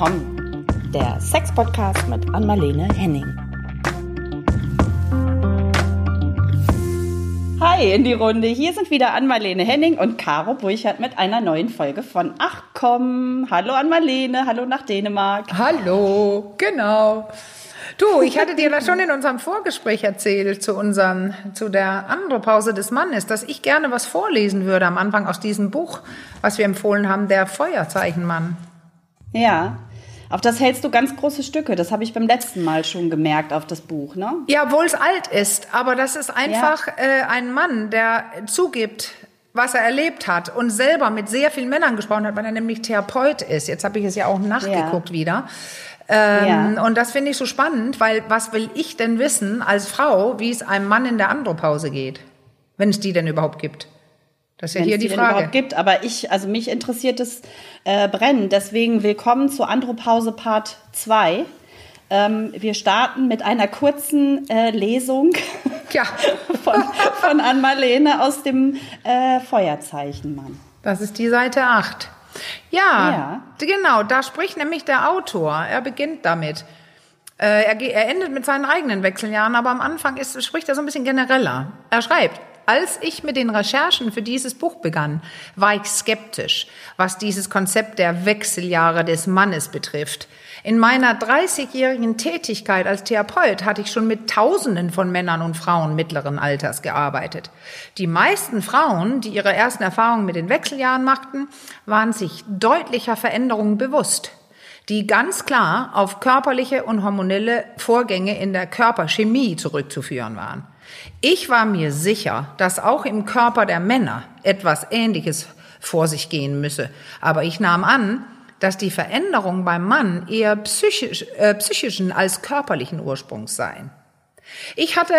willkommen. Der Sex-Podcast mit Anmalene Henning. Hi in die Runde. Hier sind wieder Anmalene Henning und Caro Burchardt mit einer neuen Folge von Ach komm. Hallo Anmalene, hallo nach Dänemark. Hallo, genau. Du, ich hatte dir das schon in unserem Vorgespräch erzählt zu unseren, zu der Andropause des Mannes, dass ich gerne was vorlesen würde am Anfang aus diesem Buch, was wir empfohlen haben, der Feuerzeichenmann. Ja. Auf das hältst du ganz große Stücke. Das habe ich beim letzten Mal schon gemerkt auf das Buch, ne? Ja, obwohl es alt ist, aber das ist einfach ja. äh, ein Mann, der zugibt, was er erlebt hat und selber mit sehr vielen Männern gesprochen hat, weil er nämlich Therapeut ist. Jetzt habe ich es ja auch nachgeguckt ja. wieder. Ähm, ja. Und das finde ich so spannend, weil was will ich denn wissen als Frau, wie es einem Mann in der Andropause geht, wenn es die denn überhaupt gibt? Das ist ja hier die, Frage. Überhaupt gibt, aber ich, also mich interessiert es äh, brennend. Deswegen willkommen zur Andropause Part 2. Ähm, wir starten mit einer kurzen äh, Lesung ja. von, von Ann-Marlene aus dem äh, Feuerzeichenmann. Das ist die Seite 8. Ja, ja, genau, da spricht nämlich der Autor. Er beginnt damit. Äh, er, er endet mit seinen eigenen Wechseljahren, aber am Anfang ist, spricht er so ein bisschen genereller. Er schreibt, als ich mit den Recherchen für dieses Buch begann, war ich skeptisch, was dieses Konzept der Wechseljahre des Mannes betrifft. In meiner 30-jährigen Tätigkeit als Therapeut hatte ich schon mit Tausenden von Männern und Frauen mittleren Alters gearbeitet. Die meisten Frauen, die ihre ersten Erfahrungen mit den Wechseljahren machten, waren sich deutlicher Veränderungen bewusst die ganz klar auf körperliche und hormonelle Vorgänge in der Körperchemie zurückzuführen waren. Ich war mir sicher, dass auch im Körper der Männer etwas Ähnliches vor sich gehen müsse. Aber ich nahm an, dass die Veränderungen beim Mann eher psychisch, äh, psychischen als körperlichen Ursprungs seien. Ich hatte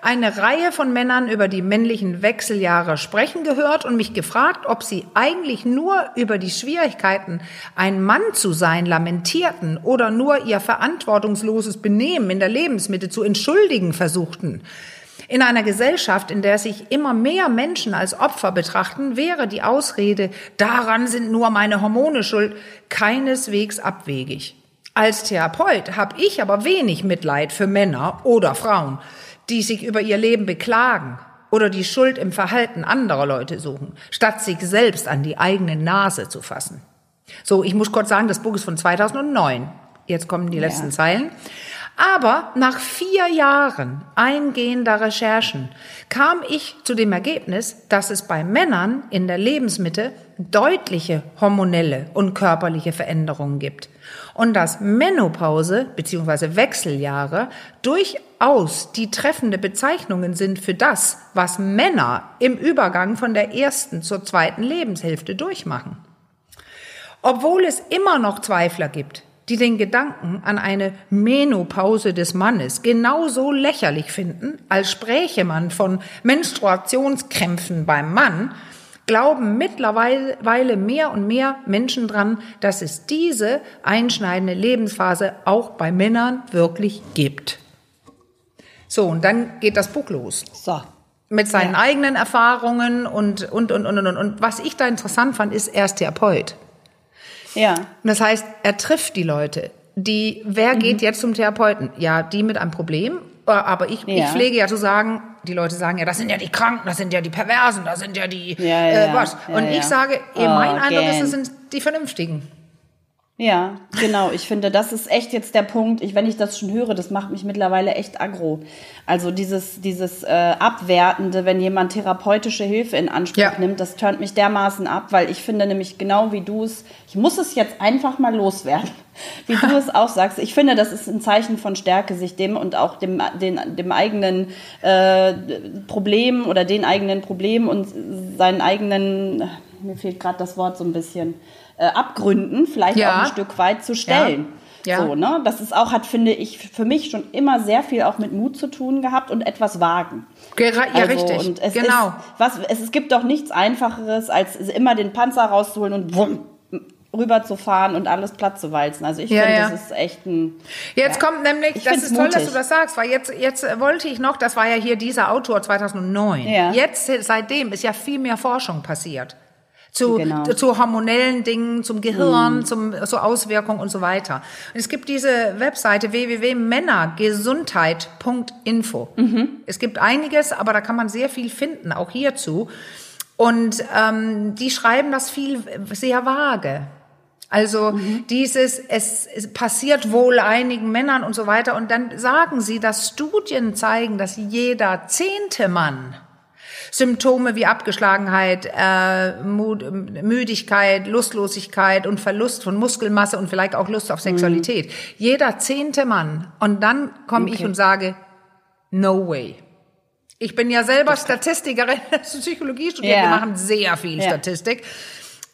eine Reihe von Männern über die männlichen Wechseljahre sprechen gehört und mich gefragt, ob sie eigentlich nur über die Schwierigkeiten, ein Mann zu sein, lamentierten oder nur ihr verantwortungsloses Benehmen in der Lebensmitte zu entschuldigen versuchten. In einer Gesellschaft, in der sich immer mehr Menschen als Opfer betrachten, wäre die Ausrede, daran sind nur meine Hormone schuld, keineswegs abwegig. Als Therapeut habe ich aber wenig Mitleid für Männer oder Frauen, die sich über ihr Leben beklagen oder die Schuld im Verhalten anderer Leute suchen, statt sich selbst an die eigene Nase zu fassen. So, ich muss kurz sagen, das Buch ist von 2009. Jetzt kommen die letzten ja. Zeilen. Aber nach vier Jahren eingehender Recherchen kam ich zu dem Ergebnis, dass es bei Männern in der Lebensmitte deutliche hormonelle und körperliche Veränderungen gibt und dass Menopause bzw. Wechseljahre durchaus die treffende Bezeichnungen sind für das, was Männer im Übergang von der ersten zur zweiten Lebenshälfte durchmachen. Obwohl es immer noch Zweifler gibt, die den Gedanken an eine Menopause des Mannes genauso lächerlich finden, als spräche man von Menstruationskrämpfen beim Mann, glauben mittlerweile mehr und mehr Menschen dran, dass es diese einschneidende Lebensphase auch bei Männern wirklich gibt. So, und dann geht das Buch los. So. Mit seinen ja. eigenen Erfahrungen und, und, und, und, und, und. Was ich da interessant fand, ist, er ist Therapeut. Ja. Und das heißt, er trifft die Leute. Die, wer mhm. geht jetzt zum Therapeuten? Ja, die mit einem Problem. Äh, aber ich, ja. ich pflege ja zu sagen, die Leute sagen ja, das sind ja die Kranken, das sind ja die Perversen, das sind ja die ja, ja, äh, was. Und ich sage, oh, mein Eindruck ist, es sind die Vernünftigen. Ja, genau. Ich finde, das ist echt jetzt der Punkt. Ich, wenn ich das schon höre, das macht mich mittlerweile echt aggro. Also dieses, dieses äh, Abwertende, wenn jemand therapeutische Hilfe in Anspruch ja. nimmt, das turnt mich dermaßen ab, weil ich finde nämlich genau wie du es, ich muss es jetzt einfach mal loswerden, wie du es auch sagst. Ich finde, das ist ein Zeichen von Stärke, sich dem und auch dem, den, dem eigenen äh, Problem oder den eigenen Problem und seinen eigenen, mir fehlt gerade das Wort so ein bisschen, äh, Abgründen vielleicht ja. auch ein Stück weit zu stellen. Ja. Ja. So, ne? Das ist auch, hat, finde ich, für mich schon immer sehr viel auch mit Mut zu tun gehabt und etwas wagen. Ja, also, richtig. Und es genau. Ist, was, es, es gibt doch nichts Einfacheres, als immer den Panzer rauszuholen und wumm, rüberzufahren und alles platt zu walzen. Also ich ja, finde, ja. das ist echt ein. Jetzt ja, kommt nämlich, das ist toll, mutig. dass du das sagst, weil jetzt, jetzt wollte ich noch, das war ja hier dieser Autor 2009. Ja. Jetzt, seitdem ist ja viel mehr Forschung passiert. Zu, genau. zu hormonellen Dingen, zum Gehirn, mhm. zum, zu Auswirkungen und so weiter. Und es gibt diese Webseite www.männergesundheit.info. Mhm. Es gibt einiges, aber da kann man sehr viel finden, auch hierzu. Und ähm, die schreiben das viel sehr vage. Also mhm. dieses, es, es passiert wohl einigen Männern und so weiter. Und dann sagen sie, dass Studien zeigen, dass jeder zehnte Mann Symptome wie Abgeschlagenheit, äh, Müdigkeit, Lustlosigkeit und Verlust von Muskelmasse und vielleicht auch Lust auf mhm. Sexualität. Mhm. Jeder zehnte Mann. Und dann komme okay. ich und sage, no way. Ich bin ja selber Statistikerin, Psychologie studiert, yeah. wir machen sehr viel yeah. Statistik.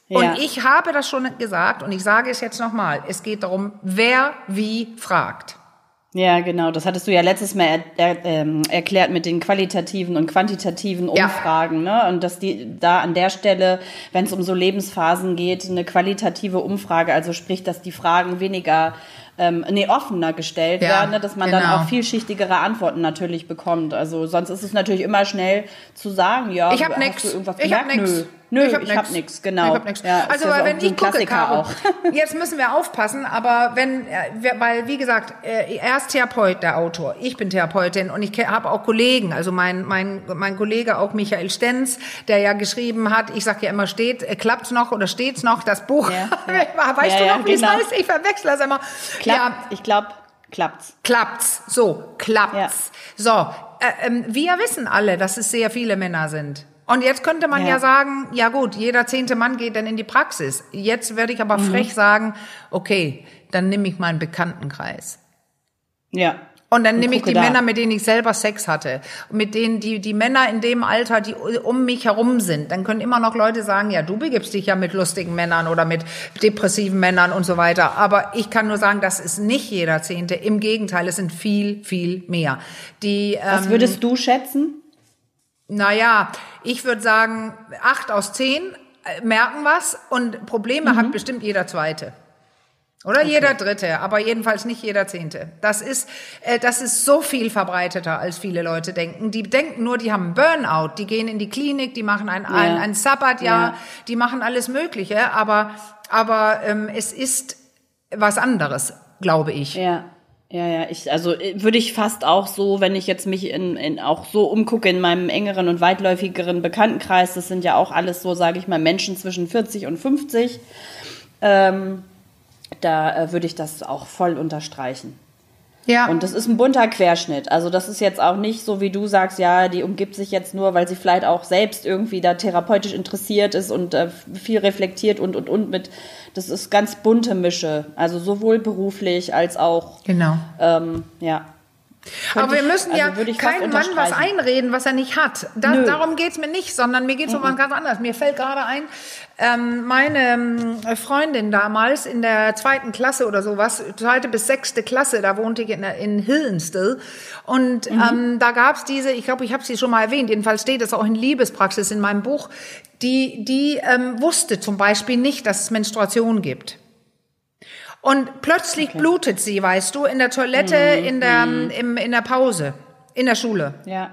Und ja. ich habe das schon gesagt und ich sage es jetzt nochmal. Es geht darum, wer wie fragt. Ja, genau. Das hattest du ja letztes Mal er, er, ähm, erklärt mit den qualitativen und quantitativen Umfragen, ja. ne? Und dass die da an der Stelle, wenn es um so Lebensphasen geht, eine qualitative Umfrage, also sprich, dass die Fragen weniger ähm, nee, offener gestellt ja, werden, ne? dass man genau. dann auch vielschichtigere Antworten natürlich bekommt. Also sonst ist es natürlich immer schnell zu sagen, ja, ich habe nichts. Ich habe nichts. Nö, ich habe nichts. Hab nix, genau. Ich hab nix. Ja, also ja wenn ich gucke, Caro, jetzt müssen wir aufpassen, aber wenn, äh, weil wie gesagt, äh, er ist Therapeut, der Autor. Ich bin Therapeutin und ich habe auch Kollegen, also mein mein mein Kollege auch Michael Stenz, der ja geschrieben hat, ich sage ja immer steht, äh, klappt's noch oder steht's noch das Buch? Ja, ja. weißt du noch, wie genau. es heißt? Ich verwechsel das immer. Klappt, ja, ich glaube, klappt's. Klappt's. So, klappt's. So, äh, äh, wir wissen alle, dass es sehr viele Männer sind. Und jetzt könnte man ja. ja. sagen, ja gut, jeder zehnte Mann geht dann in die Praxis. Jetzt werde ich aber mhm. frech sagen, okay, dann nehme ich meinen Bekanntenkreis. Ja. Und dann nehme ich die da. Männer, mit denen ich selber Sex hatte. mit denen, die, die Männer in dem Alter, die um mich herum sind. Dann können immer noch Leute sagen, ja, du begibst dich ja mit lustigen Männern oder mit depressiven Männern und so weiter. Aber ich kann nur sagen, das ist nicht jeder Zehnte. Im Gegenteil, es sind viel, viel mehr. Die, Was ähm, würdest du schätzen? Naja, ich würde sagen, acht aus zehn äh, merken was und Probleme mhm. hat bestimmt jeder Zweite. Oder okay. jeder Dritte, aber jedenfalls nicht jeder Zehnte. Das ist, äh, das ist so viel verbreiteter, als viele Leute denken. Die denken nur, die haben Burnout, die gehen in die Klinik, die machen ein, ja. ein, ein Sabbatjahr, ja. die machen alles Mögliche, aber, aber ähm, es ist was anderes, glaube ich. Ja. Ja, ja, ich, also äh, würde ich fast auch so, wenn ich jetzt mich in, in auch so umgucke in meinem engeren und weitläufigeren Bekanntenkreis, das sind ja auch alles so, sage ich mal, Menschen zwischen 40 und 50, ähm, da äh, würde ich das auch voll unterstreichen. Ja. Und das ist ein bunter Querschnitt. Also das ist jetzt auch nicht so, wie du sagst, ja, die umgibt sich jetzt nur, weil sie vielleicht auch selbst irgendwie da therapeutisch interessiert ist und äh, viel reflektiert und, und, und mit, das ist ganz bunte Mische. Also sowohl beruflich als auch, genau. Ähm, ja, aber wir müssen also ja keinem Mann was einreden, was er nicht hat. Da, darum geht's mir nicht, sondern mir geht's um was ganz anderes. Mir fällt gerade ein, ähm, meine ähm, Freundin damals in der zweiten Klasse oder sowas, zweite bis sechste Klasse, da wohnte ich in, in Hillensdale. Und mhm. ähm, da gab's diese, ich glaube, ich habe sie schon mal erwähnt, jedenfalls steht es auch in Liebespraxis in meinem Buch, die, die ähm, wusste zum Beispiel nicht, dass es Menstruation gibt. Und plötzlich okay. blutet sie, weißt du, in der Toilette, mhm. in, der, mhm. im, in der Pause, in der Schule. Ja.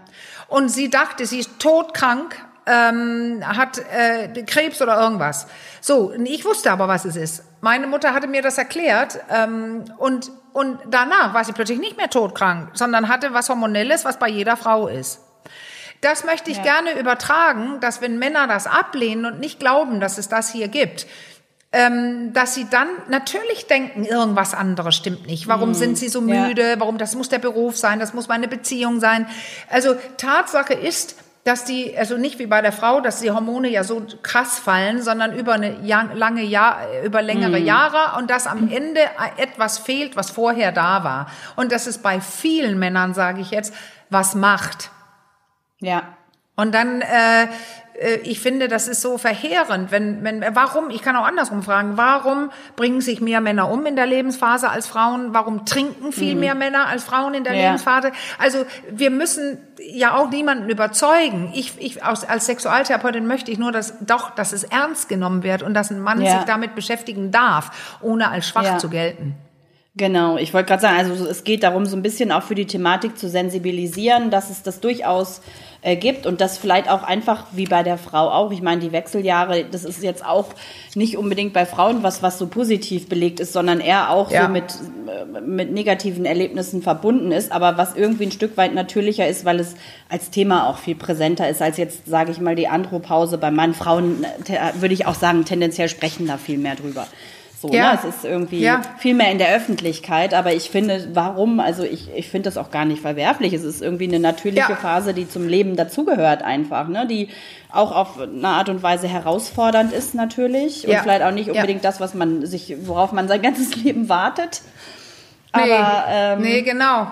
Und sie dachte, sie ist todkrank, ähm, hat äh, Krebs oder irgendwas. So, ich wusste aber, was es ist. Meine Mutter hatte mir das erklärt ähm, und, und danach war sie plötzlich nicht mehr todkrank, sondern hatte was Hormonelles, was bei jeder Frau ist. Das möchte ich ja. gerne übertragen, dass wenn Männer das ablehnen und nicht glauben, dass es das hier gibt, ähm, dass sie dann natürlich denken, irgendwas anderes stimmt nicht. Warum mhm. sind sie so müde? Ja. Warum das muss der Beruf sein? Das muss meine Beziehung sein. Also Tatsache ist, dass die, also nicht wie bei der Frau, dass die Hormone ja so krass fallen, sondern über eine lange Jahr, über längere mhm. Jahre und dass am Ende etwas fehlt, was vorher da war. Und dass es bei vielen Männern, sage ich jetzt, was macht. Ja. Und dann äh, ich finde, das ist so verheerend. Wenn, wenn, warum, ich kann auch andersrum fragen, warum bringen sich mehr Männer um in der Lebensphase als Frauen? Warum trinken viel mhm. mehr Männer als Frauen in der ja. Lebensphase? Also wir müssen ja auch niemanden überzeugen. Ich, ich als, als Sexualtherapeutin möchte ich nur, dass doch, dass es ernst genommen wird und dass ein Mann ja. sich damit beschäftigen darf, ohne als schwach ja. zu gelten. Genau, ich wollte gerade sagen, also es geht darum, so ein bisschen auch für die Thematik zu sensibilisieren, dass es das durchaus äh, gibt und das vielleicht auch einfach wie bei der Frau auch. Ich meine, die Wechseljahre, das ist jetzt auch nicht unbedingt bei Frauen was, was so positiv belegt ist, sondern eher auch ja. so mit, äh, mit negativen Erlebnissen verbunden ist, aber was irgendwie ein Stück weit natürlicher ist, weil es als Thema auch viel präsenter ist als jetzt, sage ich mal, die Andropause. Bei Mann, Frauen äh, würde ich auch sagen, tendenziell sprechen da viel mehr drüber. So, ja. ne? Es ist irgendwie ja. viel mehr in der Öffentlichkeit, aber ich finde, warum, also ich, ich finde das auch gar nicht verwerflich. Es ist irgendwie eine natürliche ja. Phase, die zum Leben dazugehört einfach, ne? Die auch auf eine Art und Weise herausfordernd ist natürlich und vielleicht auch nicht unbedingt das, was man sich, worauf man sein ganzes Leben wartet. Nee, aber, ähm, nee genau.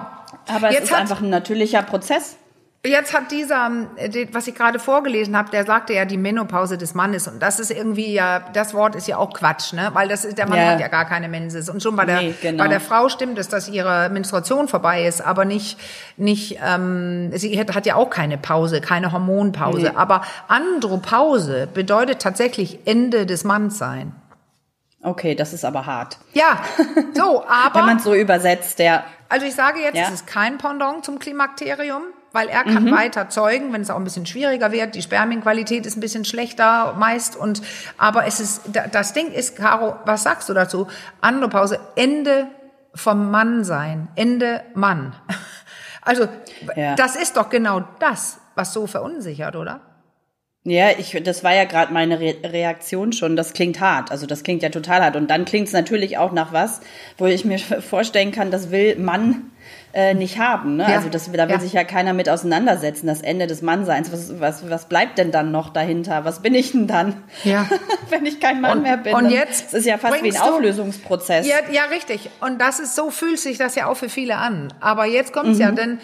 Aber es Jetzt ist einfach ein natürlicher Prozess. Jetzt hat dieser, äh, was ich gerade vorgelesen habe, der sagte ja die Menopause des Mannes und das ist irgendwie ja, das Wort ist ja auch Quatsch, ne? Weil das ist, der Mann ja. hat ja gar keine Menses und schon bei der nee, genau. bei der Frau stimmt es, dass ihre Menstruation vorbei ist, aber nicht nicht, ähm, sie hat, hat ja auch keine Pause, keine Hormonpause, nee. aber Andropause bedeutet tatsächlich Ende des Mannssein. Okay, das ist aber hart. Ja, so, aber wenn man so übersetzt, ja. Also ich sage jetzt, ja. es ist kein Pendant zum Klimakterium weil er kann mhm. weiter zeugen, wenn es auch ein bisschen schwieriger wird. Die Spermienqualität ist ein bisschen schlechter meist und aber es ist das Ding ist, Caro, was sagst du dazu? Andropause, Ende vom Mann sein, Ende Mann. Also ja. das ist doch genau das, was so verunsichert, oder? Ja, ich, das war ja gerade meine Re Reaktion schon. Das klingt hart. Also das klingt ja total hart. Und dann klingt es natürlich auch nach was, wo ich mir vorstellen kann, das will Mann äh, nicht haben. Ne? Ja. Also das, da will ja. sich ja keiner mit auseinandersetzen, das Ende des Mannseins. Was, was, was bleibt denn dann noch dahinter? Was bin ich denn dann, ja. wenn ich kein Mann und, mehr bin? Und jetzt das ist ja fast wie ein Auflösungsprozess. Ja, ja, richtig. Und das ist so fühlt sich das ja auch für viele an. Aber jetzt kommt's mhm. ja, denn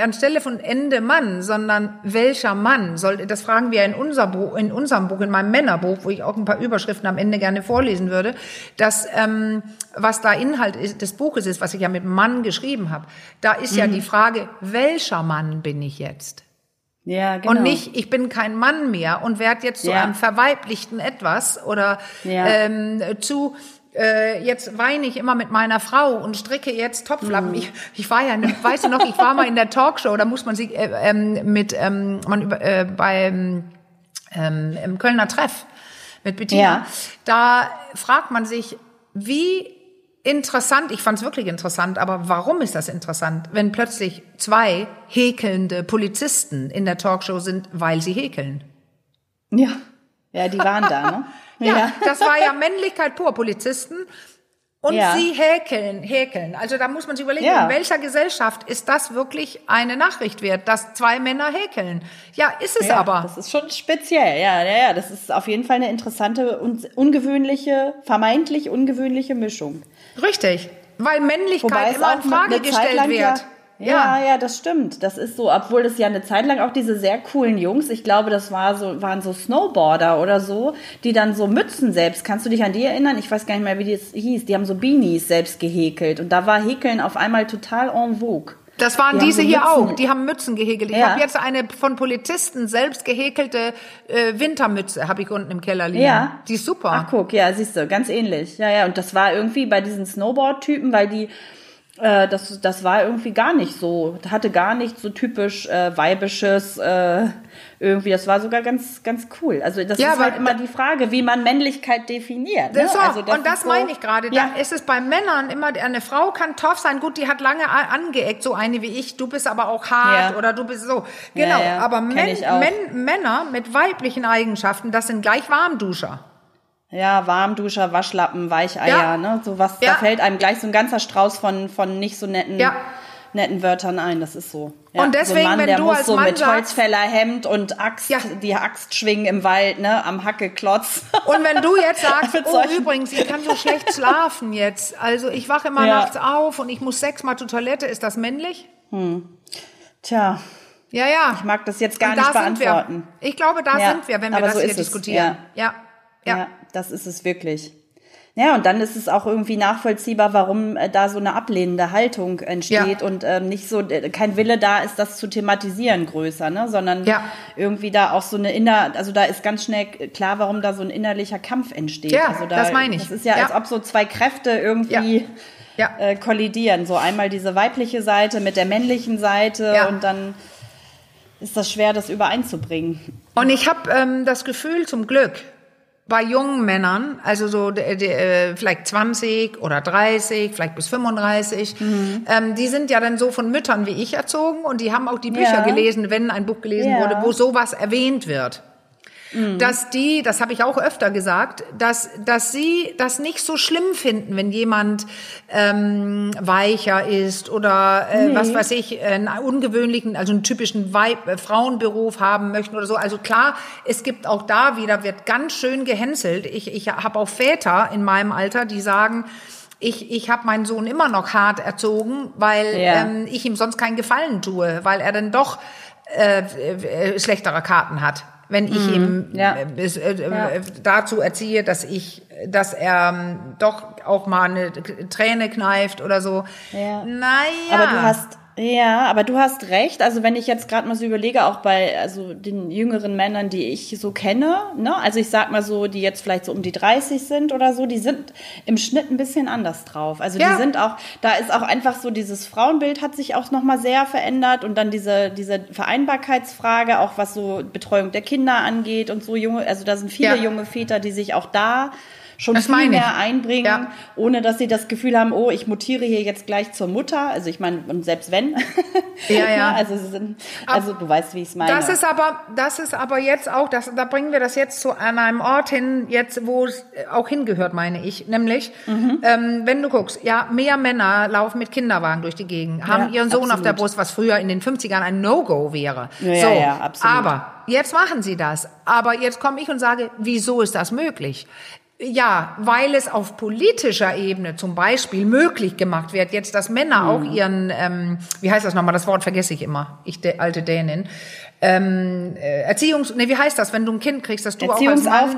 anstelle von Ende Mann, sondern welcher Mann soll, das fragen wir in, unser Buch, in unserem Buch, in meinem Männerbuch, wo ich auch ein paar Überschriften am Ende gerne vorlesen würde, dass ähm, was da Inhalt ist, des Buches ist, was ich ja mit Mann geschrieben habe, da ist mhm. ja die Frage, welcher Mann bin ich jetzt? Ja, genau. Und nicht, ich bin kein Mann mehr und werde jetzt zu ja. einem verweiblichten etwas oder ja. ähm, zu äh, jetzt weine ich immer mit meiner Frau und stricke jetzt Topflappen. Mhm. Ich, ich war ja, weißt du noch, ich war mal in der Talkshow, da muss man sich äh, ähm, mit ähm, man über, äh, beim ähm, im Kölner Treff mit Bettina. Ja. Da fragt man sich, wie interessant, ich fand es wirklich interessant, aber warum ist das interessant, wenn plötzlich zwei häkelnde Polizisten in der Talkshow sind, weil sie häkeln? Ja, ja, die waren da, ne? ja, ja, das war ja Männlichkeit pur, Polizisten. Und ja. sie häkeln, häkeln. Also da muss man sich überlegen, ja. in welcher Gesellschaft ist das wirklich eine Nachricht wert, dass zwei Männer häkeln? Ja, ist es ja, aber. Das ist schon speziell, ja, ja, ja. Das ist auf jeden Fall eine interessante und ungewöhnliche, vermeintlich ungewöhnliche Mischung. Richtig. Weil Männlichkeit immer in Frage gestellt wird. Ja, ja, ja, das stimmt. Das ist so, obwohl es ja eine Zeit lang auch diese sehr coolen Jungs, ich glaube, das war so, waren so Snowboarder oder so, die dann so Mützen selbst, kannst du dich an die erinnern? Ich weiß gar nicht mehr, wie das hieß. Die haben so Beanies selbst gehäkelt und da war Häkeln auf einmal total en vogue. Das waren die diese so hier Mützen. auch. Die haben Mützen gehäkelt. Ich ja. habe jetzt eine von Polizisten selbst gehäkelte äh, Wintermütze, habe ich unten im Keller liegen. Ja. Die ist super. Ach guck, ja, siehst du, ganz ähnlich. Ja, ja. Und das war irgendwie bei diesen Snowboard-Typen, weil die äh, das, das war irgendwie gar nicht so, hatte gar nicht so typisch äh, weibisches äh, irgendwie. Das war sogar ganz, ganz cool. Also das ja, ist halt immer die Frage, wie man Männlichkeit definiert. Ne? So, also das und das so, meine ich gerade. Ja. Da ist es bei Männern immer, eine Frau kann tough sein. Gut, die hat lange angeeckt, so eine wie ich. Du bist aber auch hart ja. oder du bist so. Genau. Ja, aber Män Män Männer mit weiblichen Eigenschaften, das sind gleich Warmduscher. Ja, Warmduscher, Waschlappen, Weicheier, ja. ne? So was, ja. da fällt einem gleich so ein ganzer Strauß von, von nicht so netten, ja. netten Wörtern ein. Das ist so. Ja, und deswegen, so Mann, wenn der du muss als so Mann mit sagst, Holzfällerhemd und Axt, ja. die Axt schwingen im Wald, ne, am Hackeklotz. Und wenn du jetzt sagst, oh übrigens, ich kann so schlecht schlafen jetzt, also ich wache immer ja. nachts auf und ich muss sechsmal zur Toilette, ist das männlich? Hm. Tja. Ja, ja. Ich mag das jetzt gar nicht beantworten. Ich glaube, da ja, sind wir, wenn wir das hier diskutieren. Ja. ja. Das ist es wirklich. Ja, und dann ist es auch irgendwie nachvollziehbar, warum äh, da so eine ablehnende Haltung entsteht ja. und ähm, nicht so äh, kein Wille da ist, das zu thematisieren größer, ne, sondern ja. irgendwie da auch so eine inner, also da ist ganz schnell klar, warum da so ein innerlicher Kampf entsteht. Ja, also da, das meine ich. Das ist ja, ja, als ob so zwei Kräfte irgendwie äh, kollidieren. So einmal diese weibliche Seite mit der männlichen Seite und dann ist das schwer, das übereinzubringen. Und ich habe ähm, das Gefühl, zum Glück, bei jungen Männern, also so die, die, äh, vielleicht 20 oder 30, vielleicht bis 35, mhm. ähm, die sind ja dann so von Müttern wie ich erzogen und die haben auch die Bücher ja. gelesen, wenn ein Buch gelesen ja. wurde, wo sowas erwähnt wird. Mhm. dass die, das habe ich auch öfter gesagt, dass, dass sie das nicht so schlimm finden, wenn jemand ähm, weicher ist oder äh, nee. was weiß ich, einen ungewöhnlichen, also einen typischen Weib, äh, Frauenberuf haben möchten oder so. Also klar, es gibt auch da wieder, wird ganz schön gehänselt. Ich, ich habe auch Väter in meinem Alter, die sagen, ich, ich habe meinen Sohn immer noch hart erzogen, weil ja. ähm, ich ihm sonst keinen Gefallen tue, weil er dann doch äh, äh, schlechtere Karten hat wenn ich mhm. ihm ja. äh, äh, ja. dazu erziehe, dass ich, dass er ähm, doch auch mal eine Träne kneift oder so. Ja. Naja. Aber du hast ja, aber du hast recht. Also wenn ich jetzt gerade mal so überlege, auch bei also den jüngeren Männern, die ich so kenne, ne, also ich sag mal so, die jetzt vielleicht so um die 30 sind oder so, die sind im Schnitt ein bisschen anders drauf. Also ja. die sind auch, da ist auch einfach so dieses Frauenbild hat sich auch noch mal sehr verändert und dann diese diese Vereinbarkeitsfrage, auch was so Betreuung der Kinder angeht und so junge, also da sind viele ja. junge Väter, die sich auch da schon das viel mehr ich. einbringen, ja. ohne dass sie das Gefühl haben, oh, ich mutiere hier jetzt gleich zur Mutter. Also ich meine, und selbst wenn. Ja, ja. also, sind, also du weißt, wie ich es meine. Das ist aber, das ist aber jetzt auch, das, da bringen wir das jetzt zu an einem Ort hin, jetzt wo es auch hingehört, meine ich. Nämlich, mhm. ähm, wenn du guckst, ja, mehr Männer laufen mit Kinderwagen durch die Gegend, haben ja, ihren Sohn absolut. auf der Brust, was früher in den 50ern ein No-Go wäre. Ja, so, ja, absolut. Aber jetzt machen sie das. Aber jetzt komme ich und sage, wieso ist das möglich? Ja, weil es auf politischer Ebene zum Beispiel möglich gemacht wird, jetzt, dass Männer mhm. auch ihren, ähm, wie heißt das nochmal, das Wort vergesse ich immer, ich de, alte Dänin, ähm, äh, Erziehungs, nee, wie heißt das, wenn du ein Kind kriegst, dass du auch als Mann,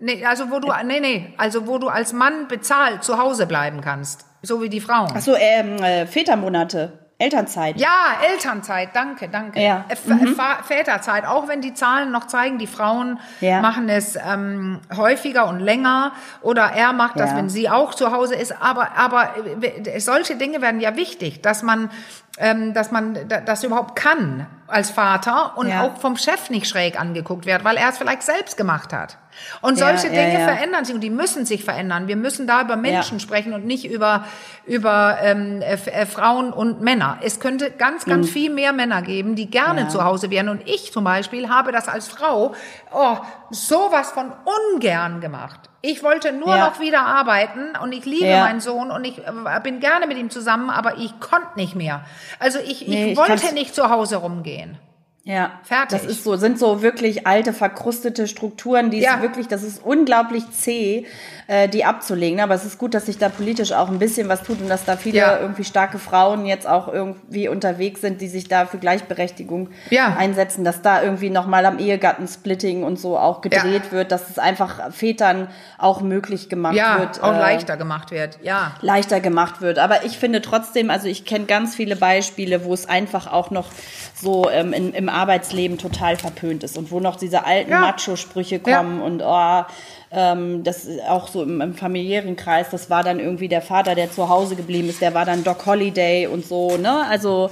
Nee, also wo du, nee, nee, also wo du als Mann bezahlt zu Hause bleiben kannst, so wie die Frauen. Ach so, ähm, äh, Vätermonate. Elternzeit. Ja, Elternzeit, danke, danke. Ja. Äh, mhm. Väterzeit, auch wenn die Zahlen noch zeigen, die Frauen ja. machen es ähm, häufiger und länger oder er macht das, ja. wenn sie auch zu Hause ist. Aber, aber äh, solche Dinge werden ja wichtig, dass man ähm, dass man das überhaupt kann als Vater und ja. auch vom Chef nicht schräg angeguckt wird, weil er es vielleicht selbst gemacht hat. Und solche ja, Dinge ja, verändern sich und die müssen sich verändern. Wir müssen da über Menschen sprechen und nicht über über ähm, äh, äh, Frauen und Männer. Es könnte ganz, ganz mhm. viel mehr Männer geben, die gerne zu Hause wären. Und ich zum Beispiel habe das als Frau oh, sowas von ungern gemacht. Ich wollte nur ja. noch wieder arbeiten und ich liebe ja. meinen Sohn und ich äh, bin gerne mit ihm zusammen, aber ich konnte nicht mehr. Also ich, nee, ich wollte nicht zu Hause rumgehen. Ja, fertig. Das ist so, sind so wirklich alte, verkrustete Strukturen, die ja. wirklich, das ist unglaublich zäh, äh, die abzulegen. Aber es ist gut, dass sich da politisch auch ein bisschen was tut und dass da viele ja. irgendwie starke Frauen jetzt auch irgendwie unterwegs sind, die sich da für Gleichberechtigung ja. einsetzen, dass da irgendwie nochmal am Ehegattensplitting und so auch gedreht wird, dass es einfach Vätern auch möglich gemacht ja, wird. auch äh, leichter gemacht wird, ja. Leichter gemacht wird. Aber ich finde trotzdem, also ich kenne ganz viele Beispiele, wo es einfach auch noch so ähm, in, im Arbeitsleben total verpönt ist und wo noch diese alten ja. Macho-Sprüche kommen ja. und oh, ähm, das auch so im, im, familiären Kreis, das war dann irgendwie der Vater, der zu Hause geblieben ist, der war dann Doc Holiday und so, ne? Also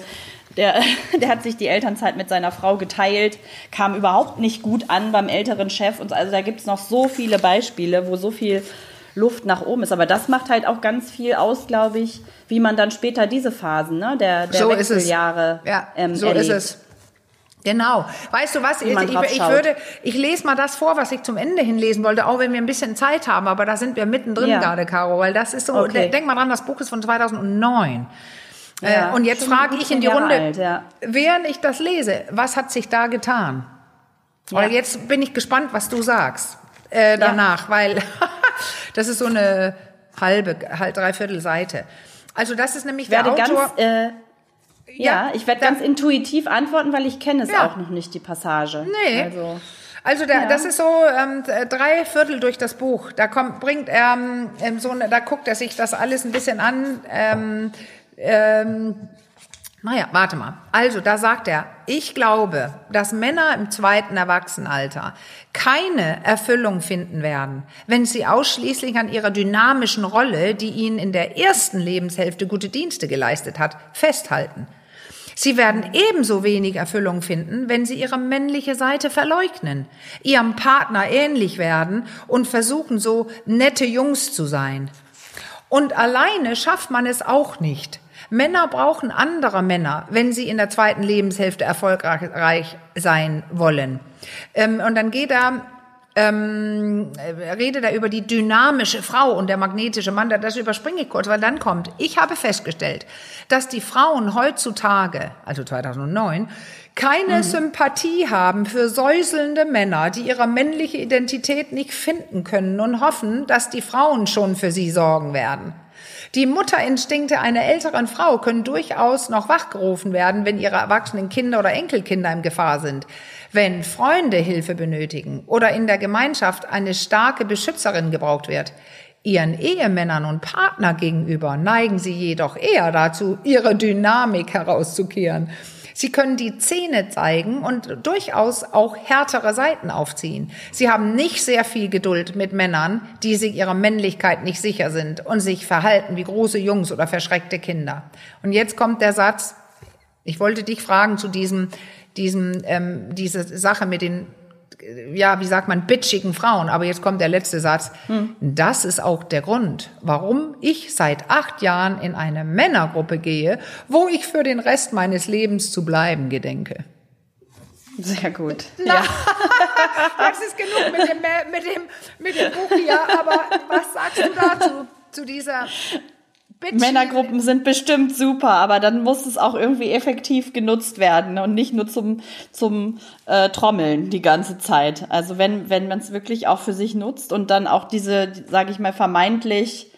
der, der hat sich die Elternzeit mit seiner Frau geteilt, kam überhaupt nicht gut an beim älteren Chef und also da gibt's noch so viele Beispiele, wo so viel Luft nach oben ist. Aber das macht halt auch ganz viel aus, glaube ich, wie man dann später diese Phasen ne, der, der so Wechseljahre ja, ähm, so erlebt. ist es. Genau. Weißt du was? Ich, ich, ich, würde, ich lese mal das vor, was ich zum Ende hin lesen wollte, auch wenn wir ein bisschen Zeit haben, aber da sind wir mittendrin ja. gerade, Caro, weil das ist so, okay. denk mal dran, das Buch ist von 2009. Ja, äh, und jetzt frage ich in die Runde, alt, ja. während ich das lese, was hat sich da getan? Weil jetzt bin ich gespannt, was du sagst äh, danach, weil Das ist so eine halbe, halb, dreiviertel Seite. Also das ist nämlich der Autor. Ganz, äh, ja, ich werde ganz intuitiv antworten, weil ich kenne es ja. auch noch nicht, die Passage. Nee. Also. Also der, ja. das ist so ähm, drei Viertel durch das Buch. Da kommt, bringt er ähm, so, da guckt er sich das alles ein bisschen an. Ähm, ähm, Naja, warte mal. Also, da sagt er, ich glaube, dass Männer im zweiten Erwachsenenalter keine Erfüllung finden werden, wenn sie ausschließlich an ihrer dynamischen Rolle, die ihnen in der ersten Lebenshälfte gute Dienste geleistet hat, festhalten. Sie werden ebenso wenig Erfüllung finden, wenn sie ihre männliche Seite verleugnen, ihrem Partner ähnlich werden und versuchen, so nette Jungs zu sein. Und alleine schafft man es auch nicht. Männer brauchen andere Männer, wenn sie in der zweiten Lebenshälfte erfolgreich sein wollen. Ähm, und dann geht er ähm, redet er über die dynamische Frau und der magnetische Mann. Das überspringe ich kurz, weil dann kommt. Ich habe festgestellt, dass die Frauen heutzutage, also 2009, keine mhm. Sympathie haben für säuselnde Männer, die ihre männliche Identität nicht finden können und hoffen, dass die Frauen schon für sie sorgen werden. Die Mutterinstinkte einer älteren Frau können durchaus noch wachgerufen werden, wenn ihre erwachsenen Kinder oder Enkelkinder in Gefahr sind. Wenn Freunde Hilfe benötigen oder in der Gemeinschaft eine starke Beschützerin gebraucht wird, Ihren Ehemännern und Partner gegenüber neigen sie jedoch eher dazu, ihre Dynamik herauszukehren. Sie können die Zähne zeigen und durchaus auch härtere Seiten aufziehen. Sie haben nicht sehr viel Geduld mit Männern, die sich ihrer Männlichkeit nicht sicher sind und sich verhalten wie große Jungs oder verschreckte Kinder. Und jetzt kommt der Satz, ich wollte dich fragen zu diesem, diesem, ähm, diese Sache mit den ja, wie sagt man, bitchigen Frauen. Aber jetzt kommt der letzte Satz. Hm. Das ist auch der Grund, warum ich seit acht Jahren in eine Männergruppe gehe, wo ich für den Rest meines Lebens zu bleiben gedenke. Sehr gut. Na, ja. das ist genug mit dem, mit dem, mit dem Buch hier. Aber was sagst du dazu? Zu dieser Bitchy. Männergruppen sind bestimmt super, aber dann muss es auch irgendwie effektiv genutzt werden und nicht nur zum, zum äh, Trommeln die ganze Zeit. Also wenn, wenn man es wirklich auch für sich nutzt und dann auch diese, sage ich mal, vermeintlich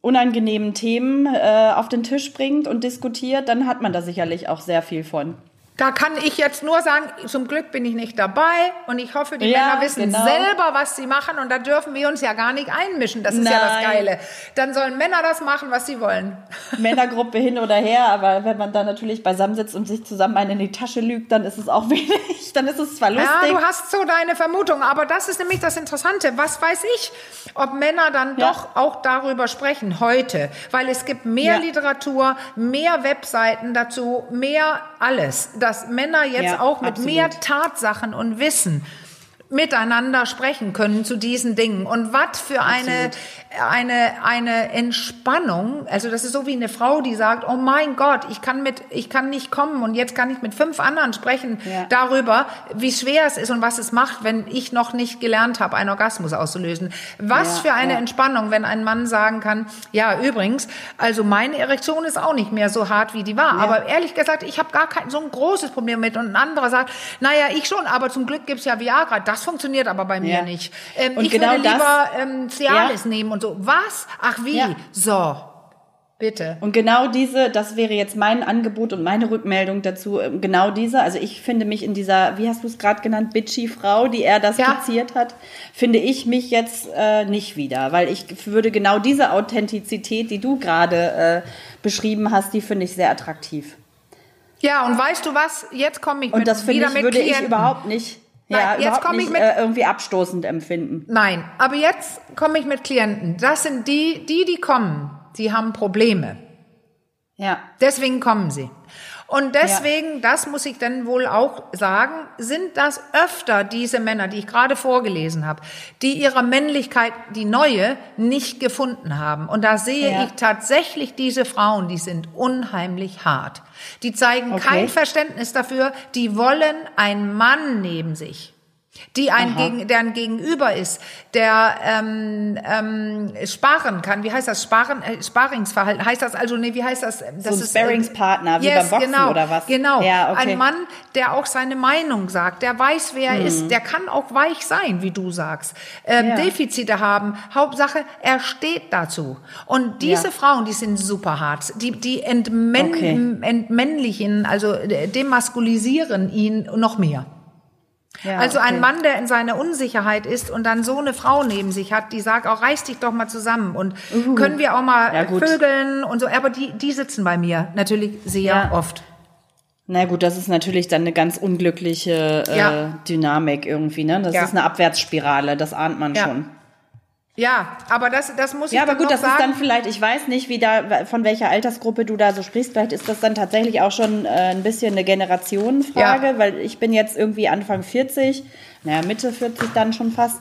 unangenehmen Themen äh, auf den Tisch bringt und diskutiert, dann hat man da sicherlich auch sehr viel von. Da kann ich jetzt nur sagen, zum Glück bin ich nicht dabei und ich hoffe, die ja, Männer wissen genau. selber, was sie machen und da dürfen wir uns ja gar nicht einmischen. Das ist Nein. ja das Geile. Dann sollen Männer das machen, was sie wollen. Männergruppe hin oder her, aber wenn man dann natürlich beisammen sitzt und sich zusammen einen in die Tasche lügt, dann ist es auch wenig. Dann ist es zwar lustig. Ja, du hast so deine Vermutung, aber das ist nämlich das Interessante. Was weiß ich, ob Männer dann ja. doch auch darüber sprechen heute, weil es gibt mehr ja. Literatur, mehr Webseiten dazu, mehr alles. Das dass Männer jetzt ja, auch mit absolut. mehr Tatsachen und Wissen miteinander sprechen können zu diesen Dingen. Und was für eine, eine, eine Entspannung. Also das ist so wie eine Frau, die sagt, oh mein Gott, ich kann mit, ich kann nicht kommen und jetzt kann ich mit fünf anderen sprechen ja. darüber, wie schwer es ist und was es macht, wenn ich noch nicht gelernt habe, einen Orgasmus auszulösen. Was ja, für eine ja. Entspannung, wenn ein Mann sagen kann, ja, übrigens, also meine Erektion ist auch nicht mehr so hart, wie die war. Aber ehrlich gesagt, ich habe gar kein so ein großes Problem mit. Und ein anderer sagt, naja, ich schon, aber zum Glück gibt's ja Viagra. Das funktioniert aber bei mir nicht. Ähm, ich genau würde lieber ähm, Cialis nehmen und so. Was? Ach wie? Ja. So. Bitte. Und genau diese, das wäre jetzt mein Angebot und meine Rückmeldung dazu, ähm, genau diese, also ich finde mich in dieser, wie hast du es gerade genannt, bitchy Frau, die er das ja. skizziert hat, finde ich mich jetzt äh, nicht wieder, weil ich würde genau diese Authentizität, die du gerade äh, beschrieben hast, die finde ich sehr attraktiv. Ja, und weißt du was, jetzt komme ich und mit, das wieder ich, mit würde Klienten. ich überhaupt nicht ja, Nein, jetzt komme ich mit äh, irgendwie abstoßend empfinden. Nein, aber jetzt komme ich mit Klienten. Das sind die, die, die kommen. Die haben Probleme. Ja. Deswegen kommen sie. Und deswegen, ja. das muss ich dann wohl auch sagen, sind das öfter diese Männer, die ich gerade vorgelesen habe, die ihre Männlichkeit, die neue, nicht gefunden haben. Und da sehe ja. ich tatsächlich diese Frauen, die sind unheimlich hart. Die zeigen okay. kein Verständnis dafür, die wollen einen Mann neben sich die ein gegen, der ein Gegenüber ist, der ähm, ähm, sparen kann. Wie heißt das? Sparen, äh, Sparingsverhalten. Heißt das also, nee, wie heißt das? Das so ein ist Sparingspartner, wie yes, beim Boxen genau, oder was? Genau. Ja, okay. Ein Mann, der auch seine Meinung sagt, der weiß, wer er mhm. ist, der kann auch weich sein, wie du sagst. Ähm, ja. Defizite haben. Hauptsache, er steht dazu. Und diese ja. Frauen, die sind super hart. Die, die entmänn okay. entmännlichen, also demaskulisieren ihn noch mehr. Ja, also okay. ein Mann, der in seiner Unsicherheit ist und dann so eine Frau neben sich hat, die sagt, auch reiß dich doch mal zusammen und uh, können wir auch mal ja, vögeln und so. Aber die, die sitzen bei mir natürlich sehr ja. oft. Na gut, das ist natürlich dann eine ganz unglückliche äh, Dynamik irgendwie, ne? Das ist eine Abwärtsspirale, das ahnt man schon. Ja, aber das, das muss ich Ja, aber gut, das sagen. ist dann vielleicht, ich weiß nicht, wie da, von welcher Altersgruppe du da so sprichst. Vielleicht ist das dann tatsächlich auch schon äh, ein bisschen eine Generationenfrage, ja. weil ich bin jetzt irgendwie Anfang 40, naja, Mitte 40 dann schon fast.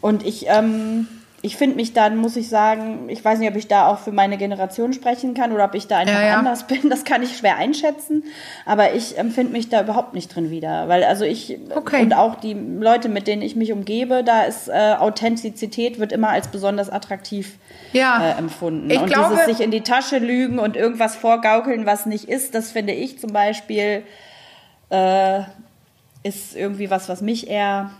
Und ich, ähm, ich finde mich dann, muss ich sagen, ich weiß nicht, ob ich da auch für meine Generation sprechen kann oder ob ich da einfach ja, ja. anders bin. Das kann ich schwer einschätzen. Aber ich empfinde mich da überhaupt nicht drin wieder. Weil also ich okay. und auch die Leute, mit denen ich mich umgebe, da ist äh, Authentizität wird immer als besonders attraktiv ja. äh, empfunden. Ich und glaube, dieses sich in die Tasche lügen und irgendwas vorgaukeln, was nicht ist, das finde ich zum Beispiel äh, ist irgendwie was, was mich eher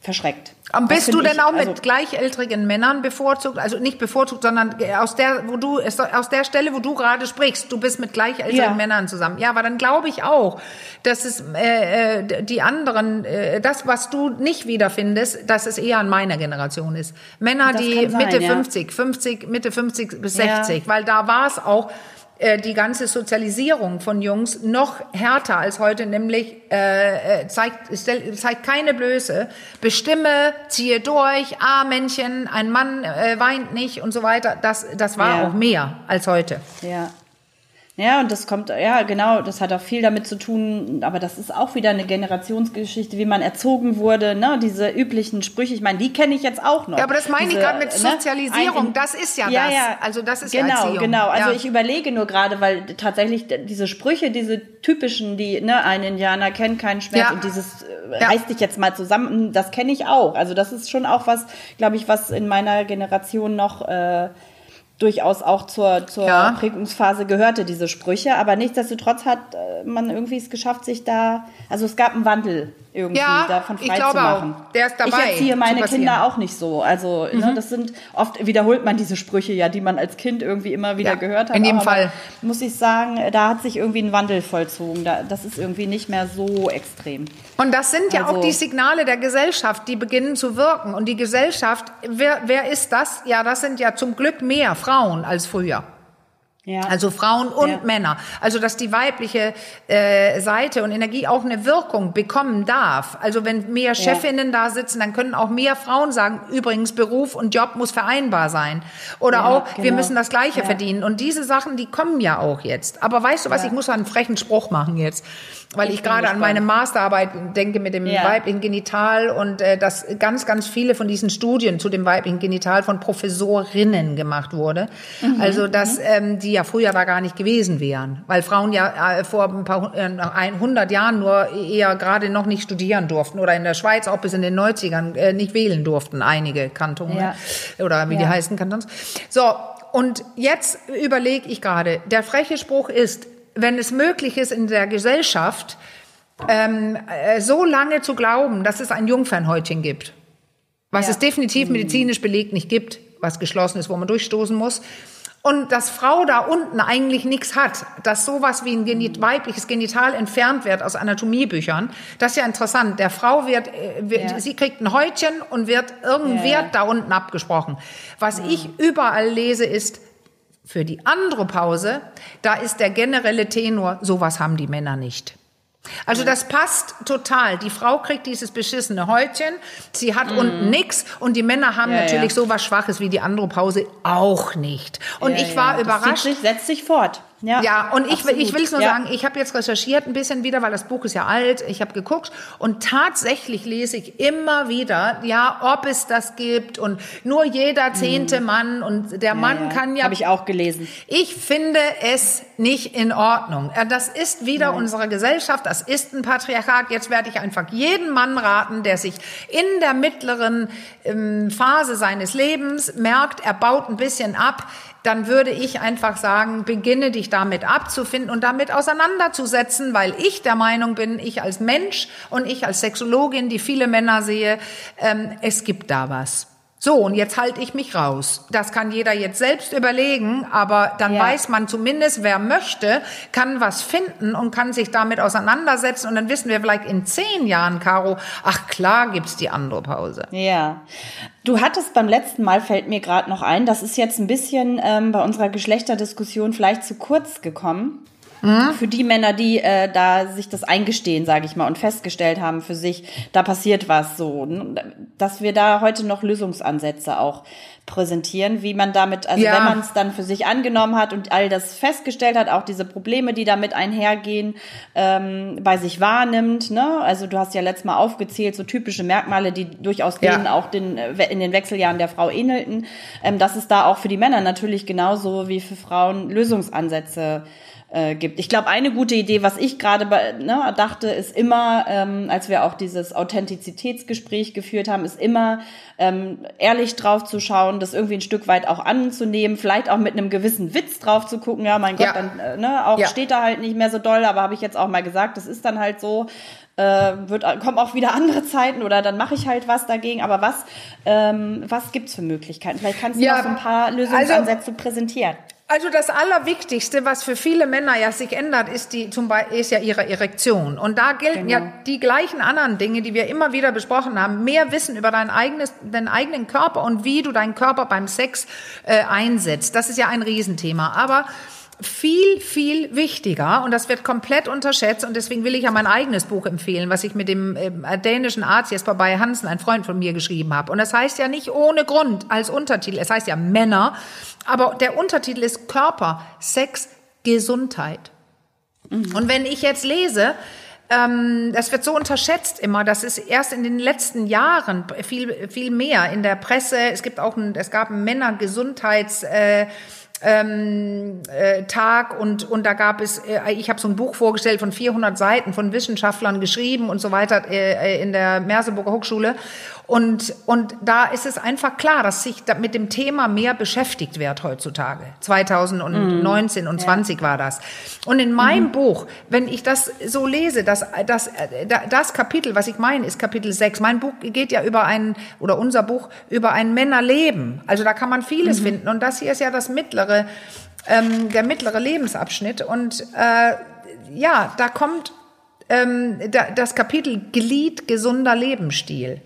verschreckt. Und bist du denn ich, auch mit also, gleichältrigen Männern bevorzugt? Also nicht bevorzugt, sondern aus der, wo du, aus der Stelle, wo du gerade sprichst, du bist mit gleichältrigen ja. Männern zusammen. Ja, aber dann glaube ich auch, dass es äh, äh, die anderen, äh, das, was du nicht wiederfindest, dass es eher an meiner Generation ist. Männer, das die sein, Mitte ja. 50, 50, Mitte 50 bis 60, ja. weil da war es auch, äh, die ganze Sozialisierung von Jungs noch härter als heute, nämlich äh, äh zeigt, zeigt keine Blöße, bestimme, ziehe durch, ah Männchen, ein Mann äh, weint nicht und so weiter. Das, das war ja. auch mehr als heute. Ja. Ja, und das kommt, ja, genau, das hat auch viel damit zu tun, aber das ist auch wieder eine Generationsgeschichte, wie man erzogen wurde, ne, diese üblichen Sprüche, ich meine, die kenne ich jetzt auch noch. Ja, aber das meine Diese, ich gerade mit ne, Sozialisierung, ne, das ist ja, ja das. Ja, also das ist genau, ja Erziehung. Genau, also ja. ich überlege nur gerade, weil tatsächlich diese Sprüche, diese typischen, die, ne, ein Indianer kennt keinen Schmerz und dieses äh, reiß dich jetzt mal zusammen, das kenne ich auch. Also das ist schon auch was, glaube ich, was in meiner Generation noch äh, durchaus auch zur, zur ja. Prägungsphase gehörte, diese Sprüche. Aber nichtsdestotrotz hat äh, man irgendwie es geschafft, sich da, also es gab einen Wandel irgendwie ja, davon frei ich glaube zu machen. Auch. Der ist dabei. Ich erziehe meine Kinder auch nicht so. Also ne, mhm. ne, das sind oft wiederholt man diese Sprüche ja, die man als Kind irgendwie immer wieder ja, gehört hat. In jedem Fall muss ich sagen, da hat sich irgendwie ein Wandel vollzogen. Da, das ist irgendwie nicht mehr so extrem. Und das sind ja also, auch die Signale der Gesellschaft, die beginnen zu wirken. Und die Gesellschaft, wer, wer ist das? Ja, das sind ja zum Glück mehr Frauen als früher. Ja. Also Frauen und ja. Männer. Also dass die weibliche äh, Seite und Energie auch eine Wirkung bekommen darf. Also wenn mehr Chefinnen ja. da sitzen, dann können auch mehr Frauen sagen, übrigens Beruf und Job muss vereinbar sein. Oder auch, genau. wir müssen das Gleiche verdienen. Und diese Sachen, die kommen ja auch jetzt. Aber weißt du was, ich muss einen frechen Spruch machen jetzt weil ich, ich gerade an meine Masterarbeit denke mit dem weiblichen Genital und äh, dass ganz, ganz viele von diesen Studien zu dem weiblichen Genital von Professorinnen gemacht wurde. Mhm. Also dass mhm. ähm, die ja früher da gar nicht gewesen wären, weil Frauen ja äh, vor ein paar äh, 100 Jahren nur eher gerade noch nicht studieren durften oder in der Schweiz auch bis in den 90ern äh, nicht wählen durften, einige Kantone ja. oder wie ja. die heißen Kantons. So, und jetzt überlege ich gerade, der freche Spruch ist, wenn es möglich ist in der Gesellschaft, ähm, äh, so lange zu glauben, dass es ein Jungfernhäutchen gibt, was ja. es definitiv mhm. medizinisch belegt nicht gibt, was geschlossen ist, wo man durchstoßen muss, und dass Frau da unten eigentlich nichts hat, dass sowas wie ein Genit weibliches Genital entfernt wird aus Anatomiebüchern, das ist ja interessant. Der Frau wird, äh, wird ja. sie kriegt ein Häutchen und wird irgendein ja. Wert da unten abgesprochen. Was ja. ich überall lese, ist, für die Andropause, da ist der generelle Tenor, sowas haben die Männer nicht. Also das passt total. Die Frau kriegt dieses beschissene Häutchen, sie hat mm. unten nix und die Männer haben ja, natürlich ja. sowas Schwaches wie die Andropause auch nicht. Und ja, ich war überrascht. Das sich, setzt sich fort. Ja, ja und ich, ich will es nur ja. sagen, ich habe jetzt recherchiert ein bisschen wieder, weil das Buch ist ja alt, ich habe geguckt und tatsächlich lese ich immer wieder, ja, ob es das gibt und nur jeder zehnte hm. Mann und der Mann ja, kann ja... Habe ich auch gelesen. Ich finde es nicht in Ordnung. Das ist wieder Nein. unsere Gesellschaft, das ist ein Patriarchat. Jetzt werde ich einfach jeden Mann raten, der sich in der mittleren ähm, Phase seines Lebens merkt, er baut ein bisschen ab, dann würde ich einfach sagen, beginne dich damit abzufinden und damit auseinanderzusetzen, weil ich der Meinung bin, ich als Mensch und ich als Sexologin, die viele Männer sehe, ähm, es gibt da was. So, und jetzt halte ich mich raus. Das kann jeder jetzt selbst überlegen, aber dann ja. weiß man zumindest, wer möchte, kann was finden und kann sich damit auseinandersetzen. Und dann wissen wir vielleicht in zehn Jahren, Caro, ach klar gibt's die Andropause. Ja. Du hattest beim letzten Mal, fällt mir gerade noch ein, das ist jetzt ein bisschen ähm, bei unserer Geschlechterdiskussion vielleicht zu kurz gekommen. Mhm. Für die Männer, die äh, da sich das eingestehen, sage ich mal, und festgestellt haben für sich, da passiert was so, dass wir da heute noch Lösungsansätze auch präsentieren, wie man damit, also ja. wenn man es dann für sich angenommen hat und all das festgestellt hat, auch diese Probleme, die damit einhergehen, ähm, bei sich wahrnimmt. Ne? Also du hast ja letztes Mal aufgezählt, so typische Merkmale, die durchaus ja. denen auch den, äh, in den Wechseljahren der Frau ähnelten, ähm, dass es da auch für die Männer natürlich genauso wie für Frauen Lösungsansätze äh, gibt. Ich glaube, eine gute Idee, was ich gerade ne, dachte, ist immer, ähm, als wir auch dieses Authentizitätsgespräch geführt haben, ist immer ähm, ehrlich drauf zu schauen, das irgendwie ein Stück weit auch anzunehmen, vielleicht auch mit einem gewissen Witz drauf zu gucken. Ja, mein Gott, ja. dann äh, ne, auch ja. steht da halt nicht mehr so doll, aber habe ich jetzt auch mal gesagt, das ist dann halt so. Äh, wird, kommen auch wieder andere Zeiten oder dann mache ich halt was dagegen. Aber was, ähm, was gibt's für Möglichkeiten? Vielleicht kannst du ja, noch so ein paar Lösungsansätze also, präsentieren. Also das Allerwichtigste, was für viele Männer ja sich ändert, ist, die, zum Beispiel, ist ja ihre Erektion. Und da gelten genau. ja die gleichen anderen Dinge, die wir immer wieder besprochen haben. Mehr Wissen über dein eigenes, deinen eigenen Körper und wie du deinen Körper beim Sex äh, einsetzt. Das ist ja ein Riesenthema. Aber viel, viel wichtiger und das wird komplett unterschätzt und deswegen will ich ja mein eigenes Buch empfehlen, was ich mit dem äh, dänischen Arzt Jesper bei Hansen, ein Freund von mir, geschrieben habe. Und das heißt ja nicht ohne Grund als Untertitel, es heißt ja Männer, aber der Untertitel ist Körper, Sex, Gesundheit. Mhm. Und wenn ich jetzt lese, ähm, das wird so unterschätzt immer. Das ist erst in den letzten Jahren viel viel mehr in der Presse. Es gibt auch ein, es gab Männergesundheits äh, ähm, äh, Tag und und da gab es äh, ich habe so ein Buch vorgestellt von 400 Seiten von Wissenschaftlern geschrieben und so weiter äh, äh in der Merseburger Hochschule und und da ist es einfach klar, dass sich da mit dem Thema mehr beschäftigt wird heutzutage. 2019 mm. und 20 ja. war das. Und in meinem mm. Buch, wenn ich das so lese, das das das Kapitel, was ich meine, ist Kapitel 6. Mein Buch geht ja über ein oder unser Buch über ein Männerleben. Also da kann man vieles mm. finden und das hier ist ja das mittlere mittlere, ähm, der mittlere Lebensabschnitt. Und äh, ja, da kommt ähm, da, das Kapitel Glied gesunder Lebensstil.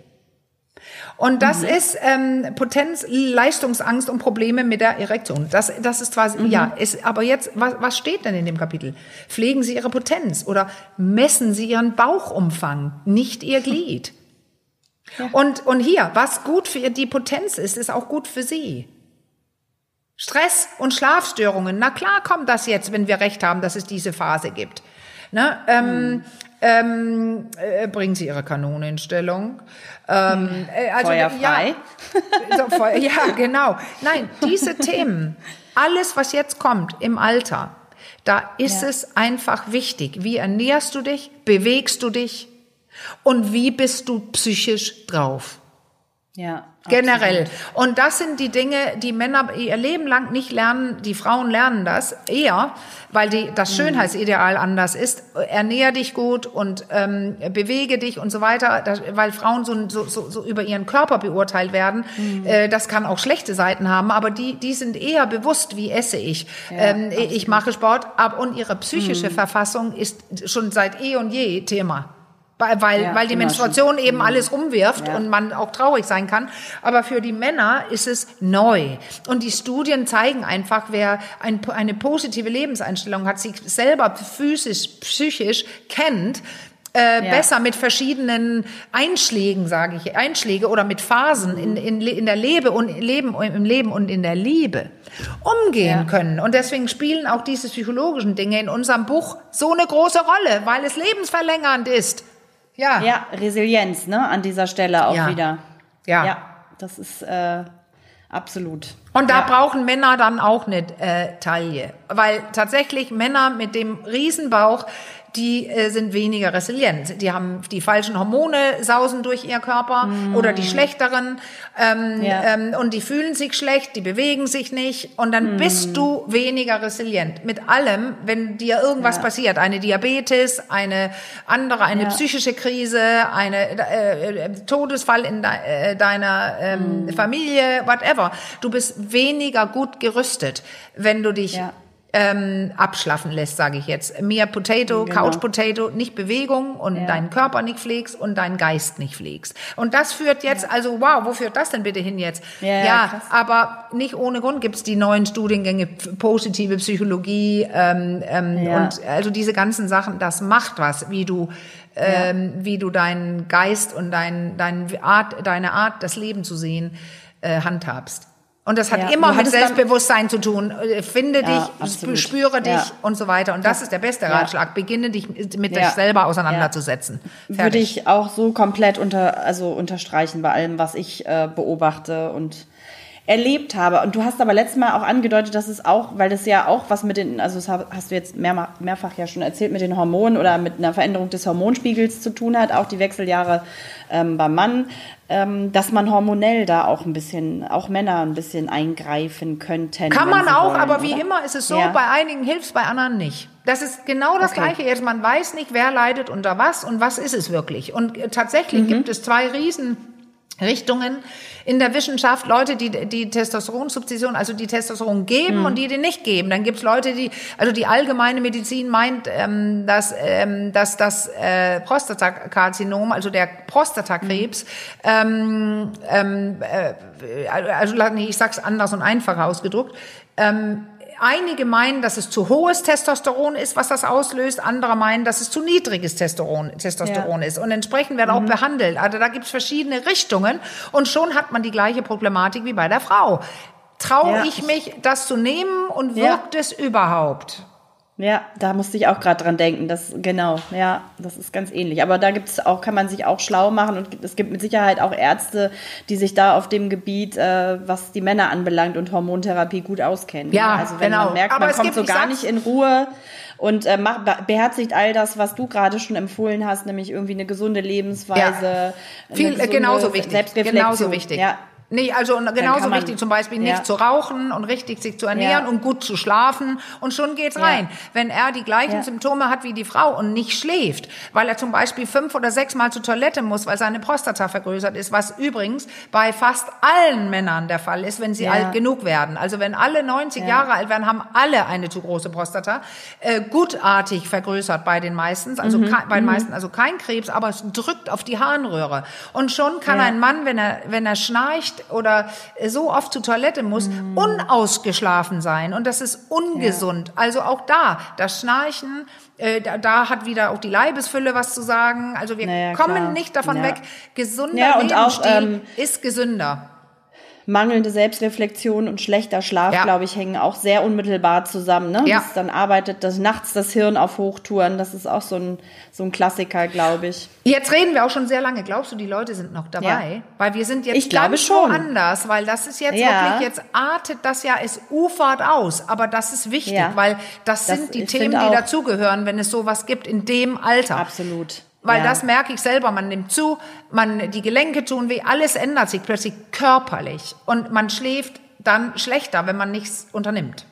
Und das mhm. ist ähm, Potenz, Leistungsangst und Probleme mit der Erektion. Das, das ist quasi, mhm. ja, ist, aber jetzt, was, was steht denn in dem Kapitel? Pflegen Sie Ihre Potenz oder messen Sie Ihren Bauchumfang, nicht Ihr Glied. Ja. Und, und hier, was gut für die Potenz ist, ist auch gut für Sie. Stress und Schlafstörungen. Na klar kommt das jetzt, wenn wir recht haben, dass es diese Phase gibt. Ne? Ähm, hm. ähm, äh, bringen Sie Ihre Kanone in Stellung. Ähm, hm. äh, also, Feuerfrei. Ja, so, ja, genau. Nein, diese Themen, alles, was jetzt kommt im Alter, da ist ja. es einfach wichtig. Wie ernährst du dich? Bewegst du dich? Und wie bist du psychisch drauf? Ja. Generell. Und das sind die Dinge, die Männer ihr Leben lang nicht lernen. Die Frauen lernen das eher, weil die, das mhm. Schönheitsideal anders ist. Ernähr dich gut und ähm, bewege dich und so weiter, das, weil Frauen so, so, so, so über ihren Körper beurteilt werden. Mhm. Äh, das kann auch schlechte Seiten haben, aber die, die sind eher bewusst, wie esse ich. Ja, ähm, ich mache Sport, ab und ihre psychische mhm. Verfassung ist schon seit eh und je Thema weil, ja, weil die Menstruation eben mhm. alles umwirft ja. und man auch traurig sein kann. Aber für die Männer ist es neu. Und die Studien zeigen einfach, wer ein, eine positive Lebenseinstellung hat, sich selber physisch, psychisch kennt, äh, ja. besser mit verschiedenen Einschlägen, sage ich, Einschläge oder mit Phasen in, in, in der Lebe und Leben, im Leben und in der Liebe umgehen ja. können. Und deswegen spielen auch diese psychologischen Dinge in unserem Buch so eine große Rolle, weil es lebensverlängernd ist. Ja. Ja, Resilienz, ne, an dieser Stelle auch ja. wieder. Ja. Ja, das ist äh, absolut. Und da ja. brauchen Männer dann auch eine äh, Taille. Weil tatsächlich Männer mit dem Riesenbauch, die äh, sind weniger resilient. Die haben die falschen Hormone sausen durch ihr Körper mm. oder die schlechteren ähm, ja. ähm, und die fühlen sich schlecht, die bewegen sich nicht und dann mm. bist du weniger resilient mit allem, wenn dir irgendwas ja. passiert, eine Diabetes, eine andere, eine ja. psychische Krise, eine äh, äh, Todesfall in de, äh, deiner ähm, mm. Familie, whatever. Du bist weniger gut gerüstet, wenn du dich ähm, abschlaffen lässt, sage ich jetzt. Mehr Potato, genau. Couch Potato, nicht Bewegung und ja. deinen Körper nicht pflegst und deinen Geist nicht pflegst. Und das führt jetzt, ja. also wow, wo führt das denn bitte hin jetzt? Ja, ja aber nicht ohne Grund gibt's die neuen Studiengänge positive Psychologie ähm, ähm, und also diese ganzen Sachen, das macht was, wie du ähm, wie du deinen Geist und dein, dein Art, deine Art, das Leben zu sehen, äh, handhabst. Und das hat ja, immer mit Selbstbewusstsein zu tun. Äh, finde ja, dich, absolut. spüre dich ja. und so weiter. Und das ist der beste Ratschlag. Beginne dich mit dich selber auseinanderzusetzen. Fertig. Würde ich auch so komplett unter, also unterstreichen bei allem, was ich äh, beobachte und erlebt habe. Und du hast aber letztes Mal auch angedeutet, dass es auch, weil das ja auch was mit den, also das hast du jetzt mehr, mehrfach ja schon erzählt, mit den Hormonen oder mit einer Veränderung des Hormonspiegels zu tun hat, auch die Wechseljahre ähm, beim Mann, ähm, dass man hormonell da auch ein bisschen, auch Männer ein bisschen eingreifen könnten. Kann man auch, wollen, aber wie immer ist es so, ja. bei einigen hilft es, bei anderen nicht. Das ist genau das okay. Gleiche. Jetzt, man weiß nicht, wer leidet unter was und was ist es wirklich. Und äh, tatsächlich mhm. gibt es zwei riesen Richtungen in der Wissenschaft, Leute, die die Testosteronsubstitution, also die Testosteron geben mhm. und die die nicht geben. Dann gibt's Leute, die, also die allgemeine Medizin meint, ähm, dass, ähm, dass das äh, Prostatakarzinom, also der Prostatakrebs, mhm. ähm, ähm, äh, also nee, ich sag's anders und einfacher ausgedruckt, ähm, einige meinen, dass es zu hohes Testosteron ist, was das auslöst. Andere meinen, dass es zu niedriges Testosteron, Testosteron ja. ist. Und entsprechend werden mhm. auch behandelt. Also da gibt es verschiedene Richtungen. Und schon hat man die gleiche Problematik wie bei der Frau. Traue ja. ich mich, das zu nehmen und wirkt ja. es überhaupt? Ja, da musste ich auch gerade dran denken. Das genau, ja, das ist ganz ähnlich. Aber da gibt es auch, kann man sich auch schlau machen und es gibt mit Sicherheit auch Ärzte, die sich da auf dem Gebiet, äh, was die Männer anbelangt und Hormontherapie gut auskennen. Ja, also wenn genau. man merkt, Aber man kommt so gar nicht in Ruhe und äh, macht, beherzigt all das, was du gerade schon empfohlen hast, nämlich irgendwie eine gesunde Lebensweise. Ja. Viel, gesunde genauso wichtig. Genauso wichtig. Ja, Nee, also genauso man, wichtig zum Beispiel nicht ja. zu rauchen und richtig sich zu ernähren ja. und gut zu schlafen und schon geht's rein. Ja. Wenn er die gleichen Symptome hat wie die Frau und nicht schläft, weil er zum Beispiel fünf oder sechs Mal zur Toilette muss, weil seine Prostata vergrößert ist, was übrigens bei fast allen Männern der Fall ist, wenn sie alt genug werden. Also wenn alle 90 Jahre alt werden, haben alle eine zu große Prostata, äh, gutartig vergrößert bei den meisten, also mhm. bei den mhm. meisten, also kein Krebs, aber es drückt auf die Harnröhre und schon kann ein Mann, wenn er wenn er schnarcht oder so oft zur Toilette muss, mm. unausgeschlafen sein. Und das ist ungesund. Ja. Also auch da, das Schnarchen, äh, da, da, hat wieder auch die Leibesfülle was zu sagen. Also wir naja, kommen klar. nicht davon ja. weg. Gesunder ja, Lebensstil auch, ähm, ist gesünder mangelnde Selbstreflexion und schlechter Schlaf, ja. glaube ich, hängen auch sehr unmittelbar zusammen. Ne? Ja. Das dann arbeitet das nachts das Hirn auf Hochtouren. Das ist auch so ein, so ein Klassiker, glaube ich. Jetzt reden wir auch schon sehr lange. Glaubst du, die Leute sind noch dabei? Ja. Weil wir sind jetzt ich glaube schon. anders, weil das ist jetzt wirklich, jetzt artet das ja, es ufert aus. Aber das ist wichtig, weil das, das sind die Themen, die dazugehören, wenn es sowas gibt in dem Alter. Absolut. Weil ja. das merke ich selber, man nimmt zu, man, die Gelenke tun weh, alles ändert sich plötzlich körperlich. Und man schläft dann schlechter, wenn man nichts unternimmt.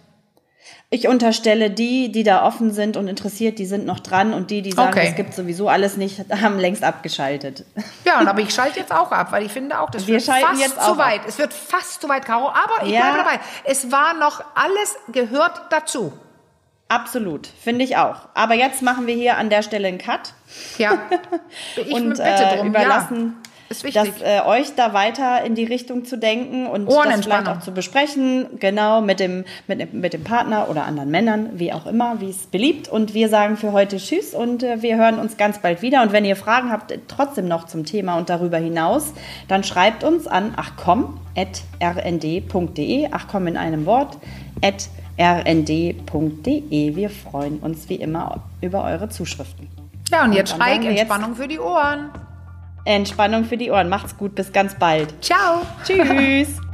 Ich unterstelle die, die da offen sind und interessiert, die sind noch dran und die, die sagen, okay. es gibt sowieso alles nicht, haben längst abgeschaltet. Ja, aber ich schalte jetzt auch ab, weil ich finde auch, das Wir wird fast jetzt zu weit. Ab. Es wird fast zu weit, Caro, aber ich ja. bleibe dabei. Es war noch alles gehört dazu. Absolut, finde ich auch. Aber jetzt machen wir hier an der Stelle einen Cut. Ja, ich und bitte äh, drum. überlassen ja, das, äh, euch da weiter in die Richtung zu denken und das vielleicht auch zu besprechen, genau mit dem mit, mit dem Partner oder anderen Männern, wie auch immer, wie es beliebt. Und wir sagen für heute Tschüss und äh, wir hören uns ganz bald wieder. Und wenn ihr Fragen habt, trotzdem noch zum Thema und darüber hinaus, dann schreibt uns an achcom@rnd.de, achcom in einem Wort, at rnd.de. Wir freuen uns wie immer über eure Zuschriften. Ja, und jetzt Streik, Entspannung für die Ohren. Entspannung für die Ohren. Macht's gut, bis ganz bald. Ciao. Tschüss.